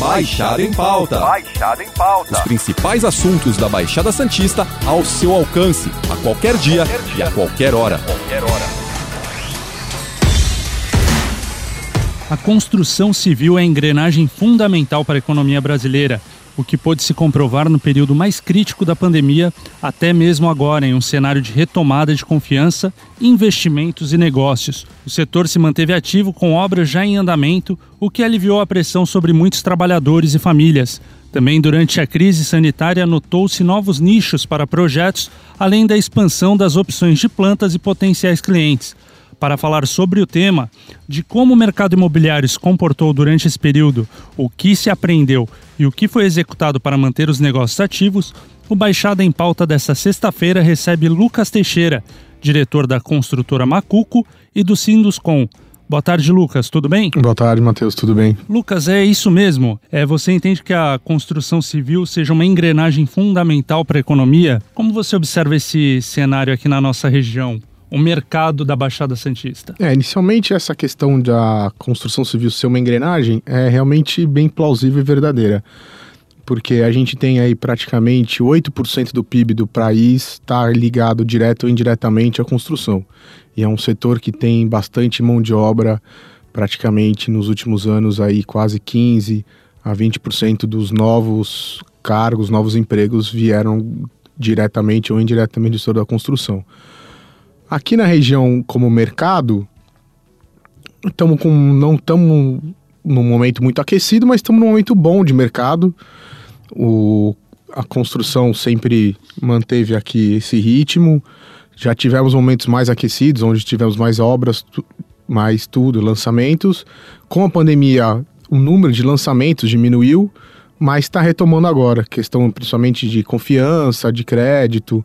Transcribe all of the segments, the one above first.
Baixada em Pauta. Baixada em Pauta. Os principais assuntos da Baixada Santista ao seu alcance, a qualquer dia, Qualquer dia. e a qualquer hora. Qualquer hora. A construção civil é a engrenagem fundamental para a economia brasileira, o que pôde se comprovar no período mais crítico da pandemia, até mesmo agora, em um cenário de retomada de confiança, investimentos e negócios. O setor se manteve ativo com obras já em andamento, o que aliviou a pressão sobre muitos trabalhadores e famílias. Também durante a crise sanitária, notou-se novos nichos para projetos, além da expansão das opções de plantas e potenciais clientes para falar sobre o tema, de como o mercado imobiliário se comportou durante esse período, o que se aprendeu e o que foi executado para manter os negócios ativos, o Baixada em Pauta desta sexta-feira recebe Lucas Teixeira, diretor da construtora Macuco e do Sinduscom. Boa tarde, Lucas, tudo bem? Boa tarde, Matheus, tudo bem? Lucas, é isso mesmo. É, você entende que a construção civil seja uma engrenagem fundamental para a economia? Como você observa esse cenário aqui na nossa região? O mercado da Baixada Santista. É, inicialmente essa questão da construção civil ser uma engrenagem é realmente bem plausível e verdadeira. Porque a gente tem aí praticamente 8% do PIB do país está ligado direto ou indiretamente à construção. E é um setor que tem bastante mão de obra, praticamente nos últimos anos aí quase 15 a 20% dos novos cargos, novos empregos vieram diretamente ou indiretamente do setor da construção. Aqui na região, como mercado, estamos com não estamos num momento muito aquecido, mas estamos num momento bom de mercado. O, a construção sempre manteve aqui esse ritmo. Já tivemos momentos mais aquecidos, onde tivemos mais obras, tu, mais tudo, lançamentos. Com a pandemia, o número de lançamentos diminuiu, mas está retomando agora. Questão principalmente de confiança, de crédito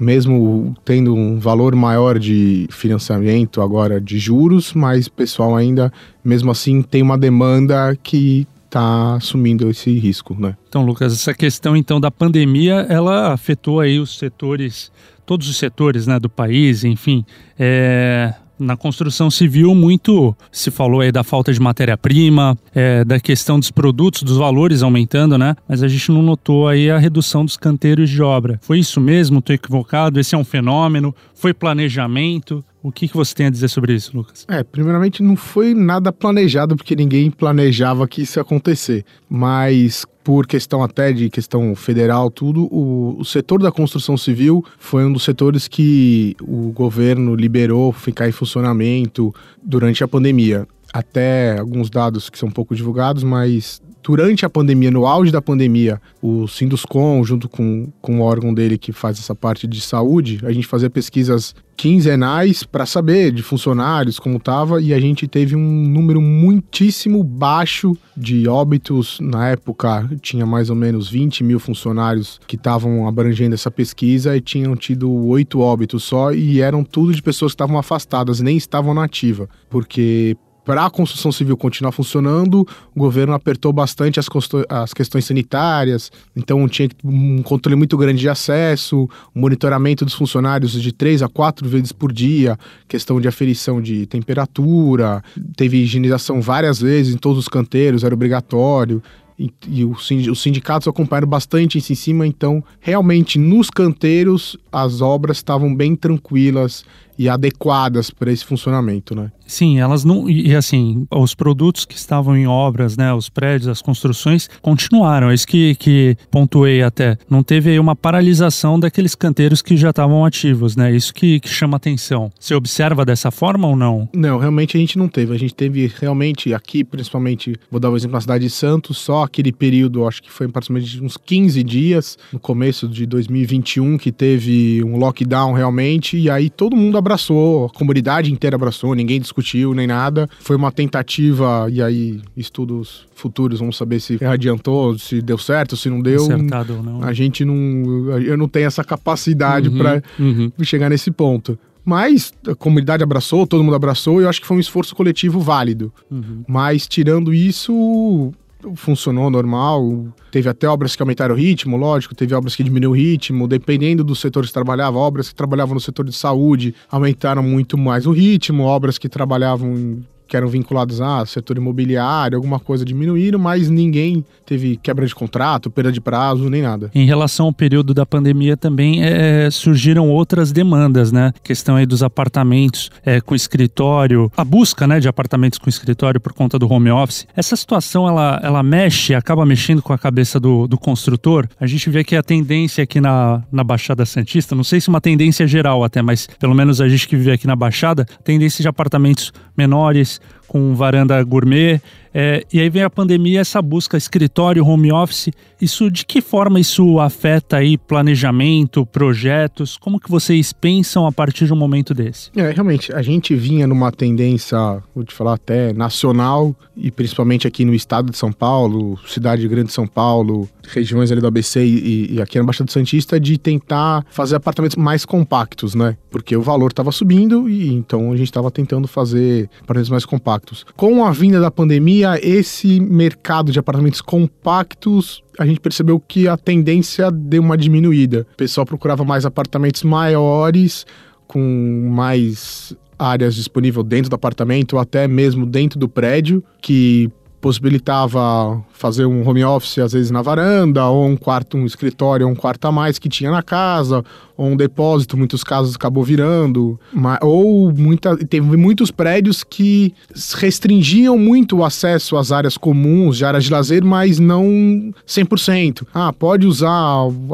mesmo tendo um valor maior de financiamento agora de juros, mas o pessoal ainda, mesmo assim, tem uma demanda que está assumindo esse risco, né? Então, Lucas, essa questão então da pandemia, ela afetou aí os setores, todos os setores, né, do país, enfim, é, na construção civil muito se falou aí da falta de matéria-prima, é, da questão dos produtos, dos valores aumentando, né? Mas a gente não notou aí a redução dos canteiros de obra. Foi isso mesmo? Estou equivocado? Esse é um fenômeno? Foi planejamento? O que, que você tem a dizer sobre isso, Lucas? É, primeiramente não foi nada planejado, porque ninguém planejava que isso ia acontecer. Mas por questão até de questão federal, tudo, o, o, setor da construção civil foi um dos setores que o governo liberou ficar em funcionamento durante a pandemia. Até alguns dados que são pouco divulgados, mas durante a pandemia, no auge da pandemia, o Sinduscom, junto com, com o órgão dele que faz essa parte de saúde, a gente fazia pesquisas quinzenais para saber de funcionários como estava e a gente teve um número muitíssimo baixo de óbitos. Na época, tinha mais ou menos 20 mil funcionários que estavam abrangendo essa pesquisa e tinham tido oito óbitos só e eram tudo de pessoas que estavam afastadas, nem estavam na ativa, porque para a construção civil continuar funcionando, o governo apertou bastante as, as, questões sanitárias, então tinha um controle muito grande de acesso, monitoramento dos funcionários de três a quatro vezes por dia, questão de aferição de temperatura, teve higienização várias vezes em todos os canteiros, era obrigatório. E, e os sindicatos acompanharam bastante isso em cima, então realmente nos canteiros as obras estavam bem tranquilas e adequadas para esse funcionamento, né? Sim, elas não. E assim, os produtos que estavam em obras, né? Os prédios, as construções, continuaram. É isso que, que pontuei até. Não teve aí uma paralisação daqueles canteiros que já estavam ativos, né? Isso que, que chama atenção. Você observa dessa forma ou não? Não, realmente a gente não teve. A gente teve realmente aqui, principalmente, vou dar um exemplo na cidade de Santos, só aquele período, acho que foi aproximadamente uns 15 dias, no começo de 2021, que teve um lockdown realmente, e aí todo mundo abraçou, a comunidade inteira abraçou, ninguém discutiu discutiu nem nada. Foi uma tentativa, e aí, estudos futuros, vamos saber se adiantou, se deu certo, se não deu. Acertado ou não. A gente não. Eu não tenho essa capacidade Uhum, para uhum. chegar nesse ponto. Mas a comunidade abraçou, todo mundo abraçou, e eu acho que foi um esforço coletivo válido. Uhum. Mas tirando isso, funcionou normal. Teve até obras que aumentaram o ritmo, lógico, teve obras que diminuíram o ritmo, dependendo do setor que trabalhava. Obras que trabalhavam no setor de saúde aumentaram muito mais o ritmo, obras que trabalhavam que eram vinculados a setor imobiliário, alguma coisa diminuíram, mas ninguém teve quebra de contrato, perda de prazo, nem nada. Em relação ao período da pandemia também é, surgiram outras demandas, né? Questão aí dos apartamentos é, com escritório, a busca, né, de apartamentos com escritório por conta do home office. Essa situação ela, ela mexe, acaba mexendo com a cabeça do, do construtor. A gente vê que a tendência aqui na, na Baixada Santista, não sei se uma tendência geral até, mas pelo menos a gente que vive aqui na Baixada, tendência de apartamentos menores, com varanda gourmet. É, e aí vem a pandemia, essa busca escritório, home office. Isso de que forma isso afeta aí planejamento, projetos? Como que vocês pensam a partir de um momento desse? É, realmente, a gente vinha numa tendência, vou te falar até nacional, e principalmente aqui no estado de São Paulo, cidade grande de São Paulo, regiões ali do ABC e, e aqui na Baixada Santista, de tentar fazer apartamentos mais compactos, né? Porque o valor estava subindo e então a gente estava tentando fazer apartamentos mais compactos. Com a vinda da pandemia, esse mercado de apartamentos compactos a gente percebeu que a tendência deu uma diminuída. O pessoal procurava mais apartamentos maiores, com mais áreas disponíveis dentro do apartamento, até mesmo dentro do prédio, que possibilitava fazer um home office às vezes na varanda, ou um quarto, um escritório, um quarto a mais que tinha na casa, ou um depósito, muitos casos acabou virando, ou muita, teve muitos prédios que restringiam muito o acesso às áreas comuns, de áreas de lazer, mas não 100%. Ah, pode usar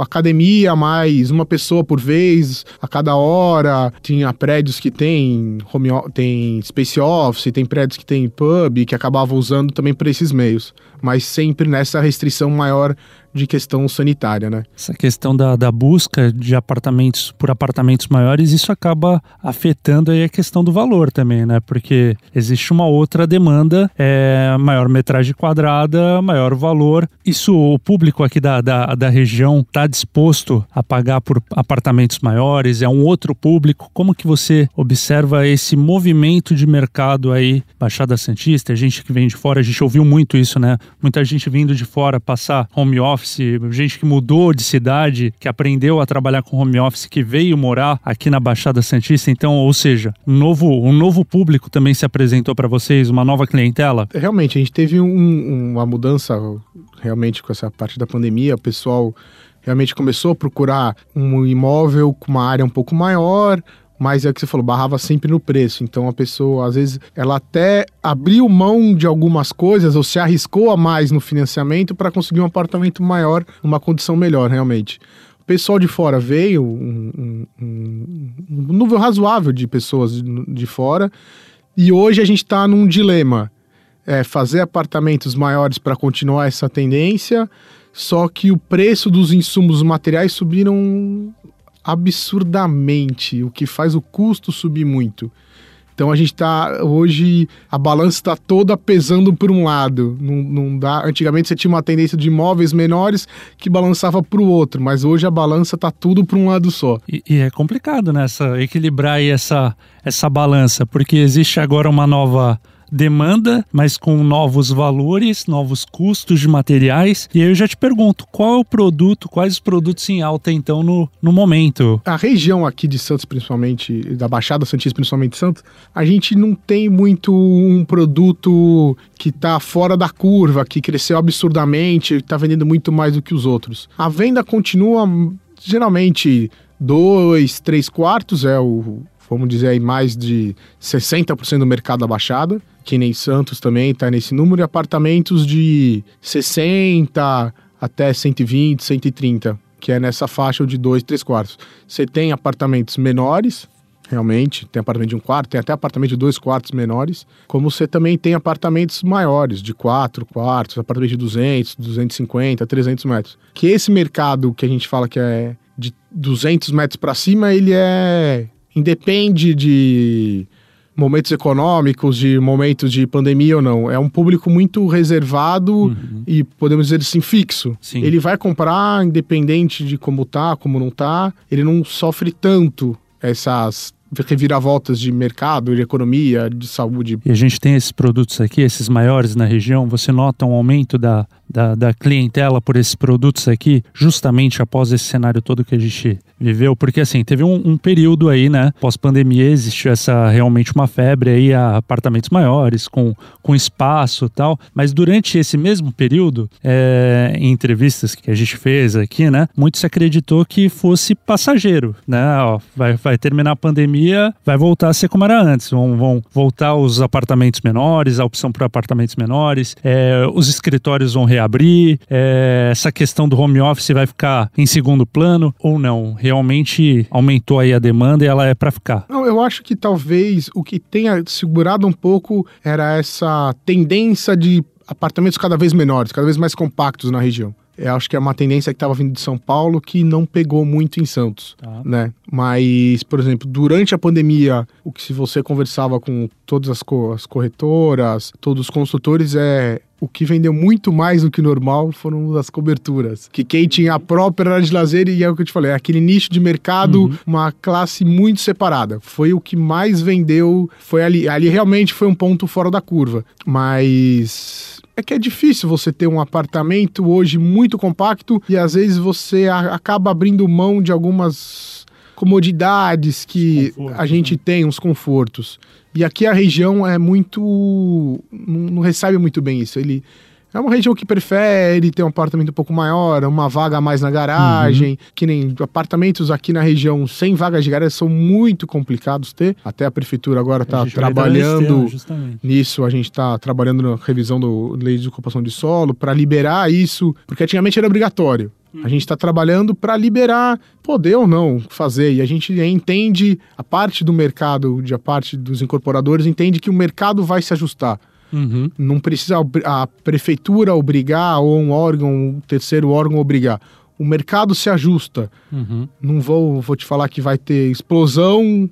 academia mais uma pessoa por vez a cada hora. Tinha prédios que tem home, tem space office, tem prédios que tem pub que acabava usando também para esses meios, mas sempre nessa restrição maior de questão sanitária, né? Essa questão da, da busca de apartamentos por apartamentos maiores, isso acaba afetando aí a questão do valor também, né? Porque existe uma outra demanda, é maior metragem quadrada, maior valor. Isso o público aqui da, da, da região está disposto a pagar por apartamentos maiores? É um outro público? Como que você observa esse movimento de mercado aí, Baixada Santista, gente que vem de fora, a gente ouviu muito isso, né? Muita gente vindo de fora passar home office office, gente que mudou de cidade, que aprendeu a trabalhar com home office, que veio morar aqui na Baixada Santista. Então, ou seja, um novo, um novo público também se apresentou para vocês, uma nova clientela? Realmente, a gente teve um, uma mudança realmente com essa parte da pandemia. O pessoal realmente começou a procurar um imóvel com uma área um pouco maior, mas é o que você falou, barrava sempre no preço. Então a pessoa, às vezes, ela até abriu mão de algumas coisas ou se arriscou a mais no financiamento para conseguir um apartamento maior, uma condição melhor, realmente. O pessoal de fora veio, um, um, um número razoável de pessoas de, de fora, e hoje a gente está num dilema. É fazer apartamentos maiores para continuar essa tendência, só que o preço dos insumos materiais subiram absurdamente, o que faz o custo subir muito. Então a gente está hoje a balança está toda pesando por um lado. Não, não, dá. Antigamente você tinha uma tendência de imóveis menores que balançava para o outro, mas hoje a balança está tudo para um lado só. E, e, é complicado nessa né, equilibrar essa essa balança, porque existe agora uma nova demanda, mas com novos valores, novos custos de materiais. E aí eu já te pergunto, qual é o produto, quais os produtos em alta então no, no momento? A região aqui de Santos, principalmente, da Baixada Santista, principalmente Santos, a gente não tem muito um produto que está fora da curva, que cresceu absurdamente, está vendendo muito mais do que os outros. A venda continua geralmente dois, três quartos é o vamos dizer aí, mais de 60% do mercado da Baixada, que nem Santos também está nesse número, e apartamentos de 60 até 120, 130, que é nessa faixa de 2, 3 quartos. Você tem apartamentos menores, realmente, tem apartamento de um quarto, tem até apartamento de dois quartos menores, como você também tem apartamentos maiores, de quatro quartos, apartamento de 200, 250, 300 metros. Que esse mercado que a gente fala que é de 200 metros para cima, ele é independe de momentos econômicos, de momentos de pandemia ou não. É um público muito reservado uhum. e podemos dizer assim fixo. Sim. Ele vai comprar independente de como tá, como não tá. Ele não sofre tanto essas reviravoltas de mercado, de economia, de saúde. E a gente tem esses produtos aqui, esses maiores na região. Você nota um aumento da da, da clientela por esses produtos aqui, justamente após esse cenário todo que a gente viveu? Porque assim, teve um, um período aí, né? Pós-pandemia existiu essa realmente uma febre aí a apartamentos maiores, com, com espaço tal. Mas durante esse mesmo período, é, em entrevistas que a gente fez aqui, né? Muito se acreditou que fosse passageiro, né? Ó, vai, vai terminar a pandemia, vai voltar a ser como era antes. Vão, vão voltar os apartamentos menores, a opção para apartamentos menores, é, os escritórios vão reabrir, é, essa questão do home office vai ficar em segundo plano ou não? Realmente aumentou aí a demanda e ela é para ficar? Não, eu acho que talvez o que tenha segurado um pouco era essa tendência de apartamentos cada vez menores, cada vez mais compactos na região. Eu acho que é uma tendência que estava vindo de São Paulo que não pegou muito em Santos, tá. né? Mas, por exemplo, durante a pandemia, o que se você conversava com todas as, co as corretoras, todos os consultores, é o que vendeu muito mais do que normal foram as coberturas. Que quem tinha a própria área de lazer, e é o que eu te falei, é aquele nicho de mercado, uhum. uma classe muito separada. Foi o que mais vendeu, foi ali. Ali realmente foi um ponto fora da curva. Mas é que é difícil você ter um apartamento hoje muito compacto e às vezes você acaba abrindo mão de algumas comodidades que a gente né? tem, uns confortos. E aqui a região é muito. não recebe muito bem isso. Ele é uma região que prefere ter um apartamento um pouco maior, uma vaga a mais na garagem, uhum. que nem apartamentos aqui na região sem vagas de garagem são muito complicados ter. Até a prefeitura agora está trabalhando tema, nisso, a gente está trabalhando na revisão do lei de ocupação de solo para liberar isso, porque antigamente era obrigatório. A gente está trabalhando para liberar, poder ou não fazer. E a gente entende, a parte do mercado, a parte dos incorporadores, entende que o mercado vai se ajustar. Uhum. Não precisa a prefeitura obrigar ou um órgão, um terceiro órgão obrigar. O mercado se ajusta. Uhum. Não vou, vou te falar que vai ter explosão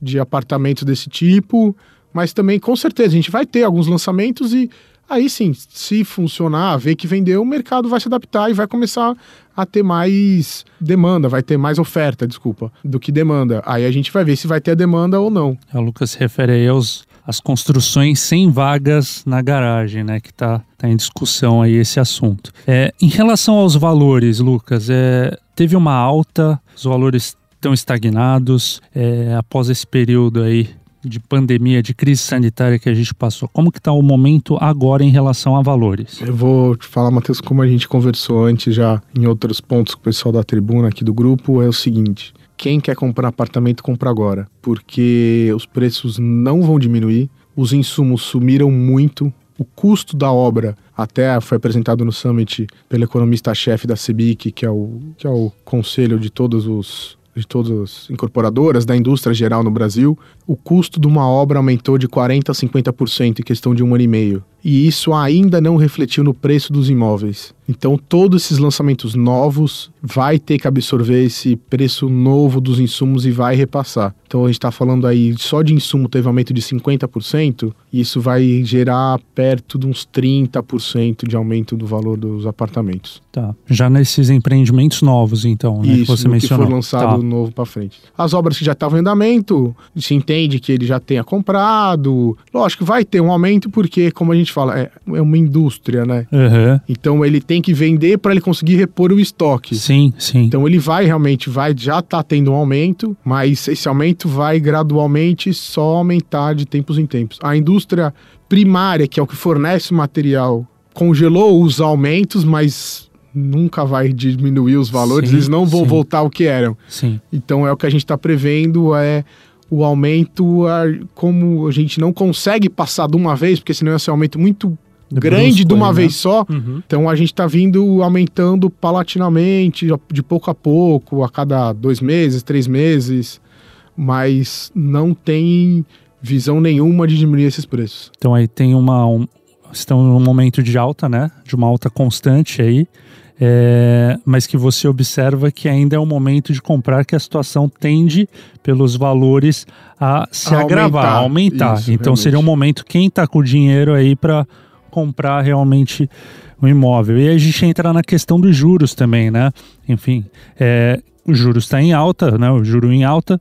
de apartamentos desse tipo, mas também com certeza a gente vai ter alguns lançamentos e Aí sim, se funcionar, ver que vendeu, o mercado vai se adaptar e vai começar a ter mais demanda, vai ter mais oferta, desculpa, do que demanda. Aí a gente vai ver se vai ter a demanda ou não. O Lucas se refere aí aos as construções sem vagas na garagem, né? Que está tá em discussão aí esse assunto. É, em relação aos valores, Lucas, é, teve uma alta, os valores estão estagnados é, após esse período aí de pandemia, de crise sanitária que a gente passou. Como que está o momento agora em relação a valores? Eu vou te falar, Matheus, como a gente conversou antes já em outros pontos com o pessoal da tribuna aqui do grupo, é o seguinte. Quem quer comprar apartamento, compra agora, porque os preços não vão diminuir, os insumos sumiram muito, o custo da obra até foi apresentado no summit pelo economista-chefe da CEBIC, que é o, que é o conselho de todos os de todas as incorporadoras da indústria geral no Brasil, o custo de uma obra aumentou de 40% a 50% em questão de um ano e meio. E isso ainda não refletiu no preço dos imóveis. Então, todos esses lançamentos novos vai ter que absorver esse preço novo dos insumos e vai repassar. Então, a gente está falando aí só de insumo teve aumento de 50%, e isso vai gerar perto de uns 30% de aumento do valor dos apartamentos. Tá. Já nesses empreendimentos novos, então, né, isso, que você mencionou. que for lançado tá. novo para frente. As obras que já estavam em andamento, se entende que ele já tenha comprado. Lógico, vai ter um aumento porque, como a gente fala, é, é uma indústria, né? Uhum. Então, ele tem que vender para ele conseguir repor o estoque. Sim, sim. Então ele vai realmente, vai já tá tendo um aumento, mas esse aumento vai gradualmente só aumentar de tempos em tempos. A indústria primária, que é o que fornece o material, congelou os aumentos, mas nunca vai diminuir os valores, sim, eles não vão sim. voltar ao que eram. Sim. Então é o que a gente está prevendo é o aumento, como a gente não consegue passar de uma vez, porque senão esse aumento muito grande de uma né? vez só. Uhum. Então a gente está vindo aumentando palatinamente, de pouco a pouco, a cada dois meses, três meses, mas não tem visão nenhuma de diminuir esses preços. Então aí tem uma. Um, estão num momento de alta, né? De uma alta constante aí. É, mas que você observa que ainda é o momento de comprar, que a situação tende, pelos valores, a se a agravar, aumentar. a aumentar. Isso, então realmente. seria um momento, quem está com o dinheiro aí para comprar realmente um imóvel. E a gente entra na questão dos juros também, né? Enfim, é, o juros está em alta, né? O juro em alta.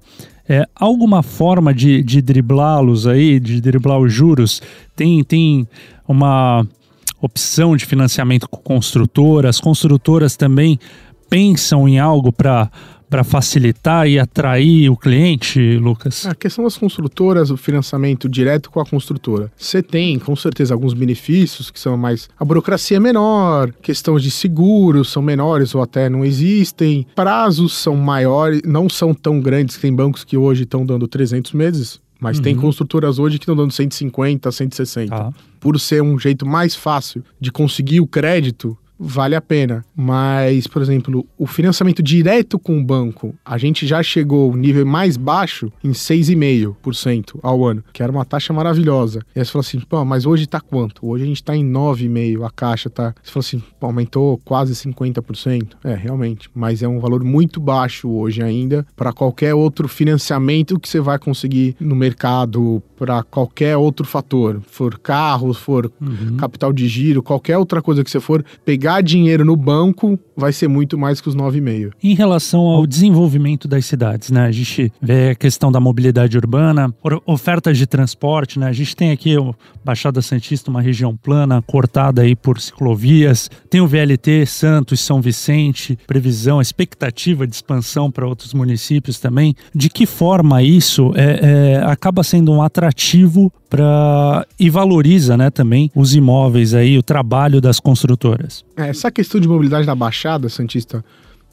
É, alguma forma de, de driblá-los aí, de driblar os juros? Tem, tem uma opção de financiamento com construtora? As construtoras também pensam em algo para para facilitar e atrair o cliente, Lucas? A questão das construtoras, o financiamento direto com a construtora. Você tem, com certeza, alguns benefícios que são mais. A burocracia é menor, questões de seguros são menores ou até não existem, prazos são maiores, não são tão grandes. Tem bancos que hoje estão dando 300 meses. Mas uhum. tem construtoras hoje que estão dando 150, 160. Ah. Por ser um jeito mais fácil de conseguir o crédito, vale a pena. Mas, por exemplo, o financiamento direto com o banco, a gente já chegou ao nível mais baixo em 6,5% ao ano, que era uma taxa maravilhosa. E aí você falou assim, pô, mas hoje tá quanto? Hoje a gente tá em 9,5%, a caixa tá. Você falou assim, pô, aumentou quase 50%. É, realmente. Mas é um valor muito baixo hoje ainda para qualquer outro financiamento que você vai conseguir no mercado, para qualquer outro fator. For carro, for uhum. capital de giro, qualquer outra coisa que você for pegar pegar dinheiro no banco vai ser muito mais que os 9,5. Em relação ao desenvolvimento das cidades, né? A gente vê a questão da mobilidade urbana, ofertas de transporte, né? A gente tem aqui o Baixada Santista, uma região plana, cortada aí por ciclovias. Tem o VLT, Santos, São Vicente, previsão, expectativa de expansão para outros municípios também. De que forma isso é, é acaba sendo um atrativo para e valoriza, né, também os imóveis aí, o trabalho das construtoras? É, essa questão de mobilidade da Baixada Santista,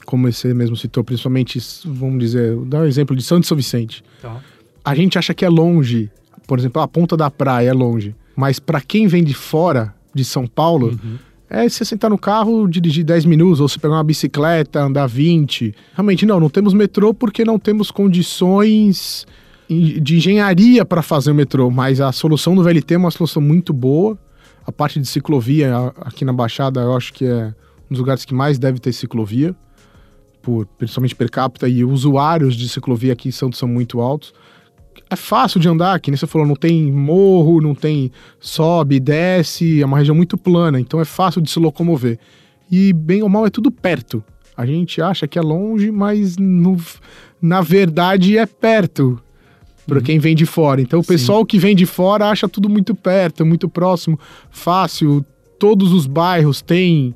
como você mesmo citou, principalmente, vamos dizer, dar um exemplo de Santo São Vicente. Tá. A gente acha que é longe, por exemplo, a ponta da praia é longe, mas para quem vem de fora de São Paulo, uhum. é você sentar no carro, dirigir 10 minutos, ou você pegar uma bicicleta, andar 20. Realmente, não, não temos metrô porque não temos condições de engenharia para fazer o metrô, mas a solução do VLT é uma solução muito boa. A parte de ciclovia aqui na Baixada, eu acho que é um dos lugares que mais deve ter ciclovia, por, principalmente per capita, e usuários de ciclovia aqui em Santos são muito altos. É fácil de andar, que nem você falou, não tem morro, não tem sobe, desce, é uma região muito plana, então é fácil de se locomover. E bem ou mal é tudo perto. A gente acha que é longe, mas no, na verdade é perto para uhum. quem vem de fora. Então o pessoal Sim. que vem de fora acha tudo muito perto, muito próximo, fácil. Todos os bairros têm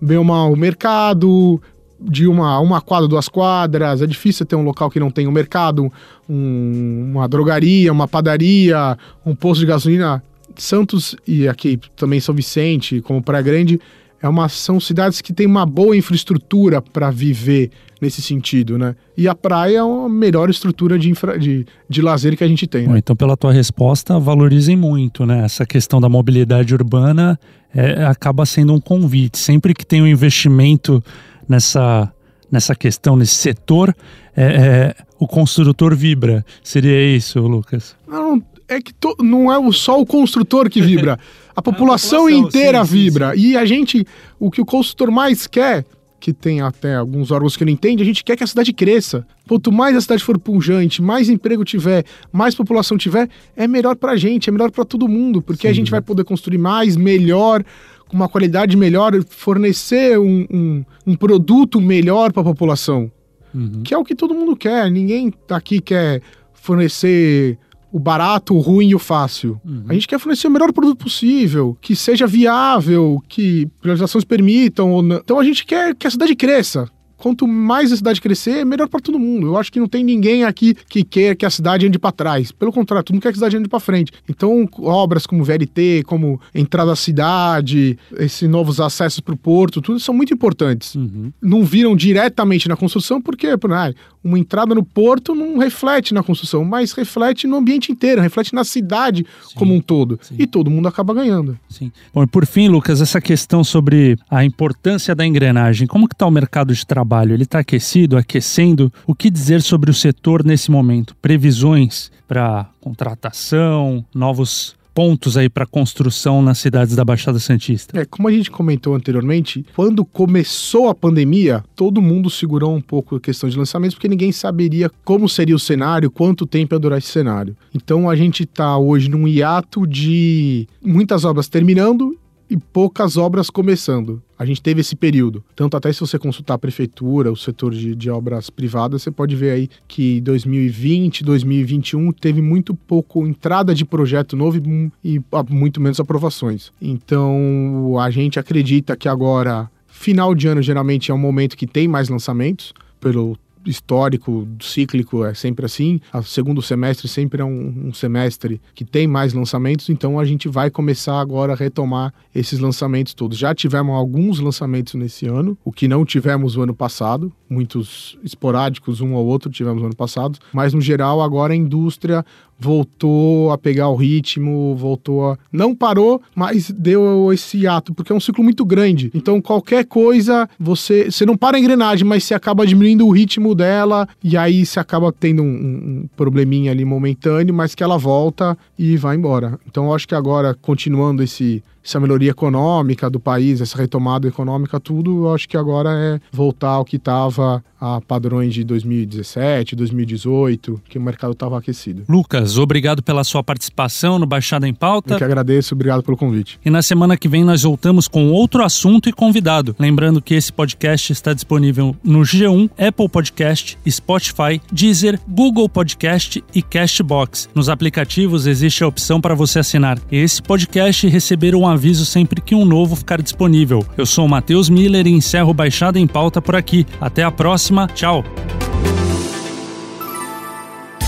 bem ou mal mercado, de uma, uma quadra, duas quadras. É difícil ter um local que não tem um mercado, um, uma drogaria, uma padaria, um posto de gasolina. Santos e aqui também São Vicente, como Praia Grande, é uma, são cidades que têm uma boa infraestrutura para viver nesse sentido, né? E a praia é a melhor estrutura de, infra, de, de lazer que a gente tem. Né? Bom, então, pela tua resposta, valorizem muito, né? Essa questão da mobilidade urbana é, acaba sendo um convite. Sempre que tem um investimento nessa, nessa questão, nesse setor, é, é, o construtor vibra. Seria isso, Lucas? Não, é que to, não é só o construtor que vibra. A população, a população inteira sim, vibra. Sim, sim. E a gente, o que o construtor mais quer, que tem até alguns órgãos que não entendem, a gente quer que a cidade cresça. Quanto mais a cidade for pujante, mais emprego tiver, mais população tiver, é melhor pra gente, é melhor para todo mundo, porque a gente vai poder construir mais, melhor, com uma qualidade melhor, fornecer um, um, um produto melhor para a população. Uhum. Que é o que todo mundo quer. Ninguém aqui quer fornecer o barato, o ruim e o fácil. Uhum. A gente quer fornecer o melhor produto possível, que seja viável, que priorizações permitam. Então a gente quer que a cidade cresça quanto mais a cidade crescer, melhor para todo mundo. Eu acho que não tem ninguém aqui que quer que a cidade ande para trás. Pelo contrário, todo mundo quer que a cidade ande para frente. Então, obras como VLT, como entrada à cidade, esses novos acessos para o porto, tudo são muito importantes. Uhum. Não viram diretamente na construção, porque ah, uma entrada no porto não reflete na construção, mas reflete no ambiente inteiro, reflete na cidade sim, como um todo. Sim. E todo mundo acaba ganhando. Sim. Bom, e por fim, Lucas, essa questão sobre a importância da engrenagem. Como que está o mercado de trabalho? trabalho? Ele está aquecido, aquecendo? O que dizer sobre o setor nesse momento? Previsões para contratação, novos pontos aí para construção nas cidades da Baixada Santista? É, como a gente comentou anteriormente, quando começou a pandemia, todo mundo segurou um pouco a questão de lançamentos, porque ninguém saberia como seria o cenário, quanto tempo ia durar esse cenário. Então a gente está hoje num hiato de muitas obras terminando e poucas obras começando. A gente teve esse período. Tanto até se você consultar a prefeitura, o setor de, de obras privadas, você pode ver aí que 2020, 2021 teve muito pouco entrada de projeto novo e, e muito menos aprovações. Então a gente acredita que agora final de ano geralmente é um momento que tem mais lançamentos pelo histórico, cíclico, é sempre assim. O segundo semestre sempre é um, um, semestre que tem mais lançamentos, então a gente vai começar agora a retomar esses lançamentos todos. Já tivemos alguns lançamentos nesse ano, o que não tivemos o ano passado, muitos esporádicos, um ou outro tivemos no ano passado, mas no geral agora a indústria voltou a pegar o ritmo, voltou a. Não parou, mas deu esse ato, porque é um ciclo muito grande. Então, qualquer coisa, você, você não para a engrenagem, mas você acaba diminuindo o ritmo dela, e aí você acaba tendo um, um probleminha ali momentâneo, mas que ela volta e vai embora. Então, eu acho que agora, continuando esse essa melhoria econômica do país, essa retomada econômica, tudo, eu acho que agora é voltar ao que estava a padrões de 2017, 2018, que o mercado estava aquecido. Lucas, obrigado pela sua participação no Baixada em Pauta. Eu que agradeço, obrigado pelo convite. E na semana que vem nós voltamos com outro assunto e convidado. Lembrando que esse podcast está disponível no G1, Apple Podcast, Spotify, Deezer, Google Podcast e Castbox. Nos aplicativos existe a opção para você assinar esse podcast e receber um aviso sempre que um novo ficar disponível. Eu sou o Matheus Miller e encerro Baixada em Pauta por aqui. Até a próxima. Tchau.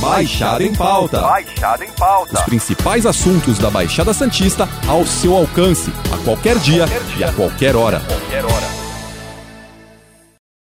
Baixada em Pauta. Baixada em Pauta. Os principais assuntos da Baixada Santista ao seu alcance, a qualquer dia, qualquer dia. e a qualquer hora. Qualquer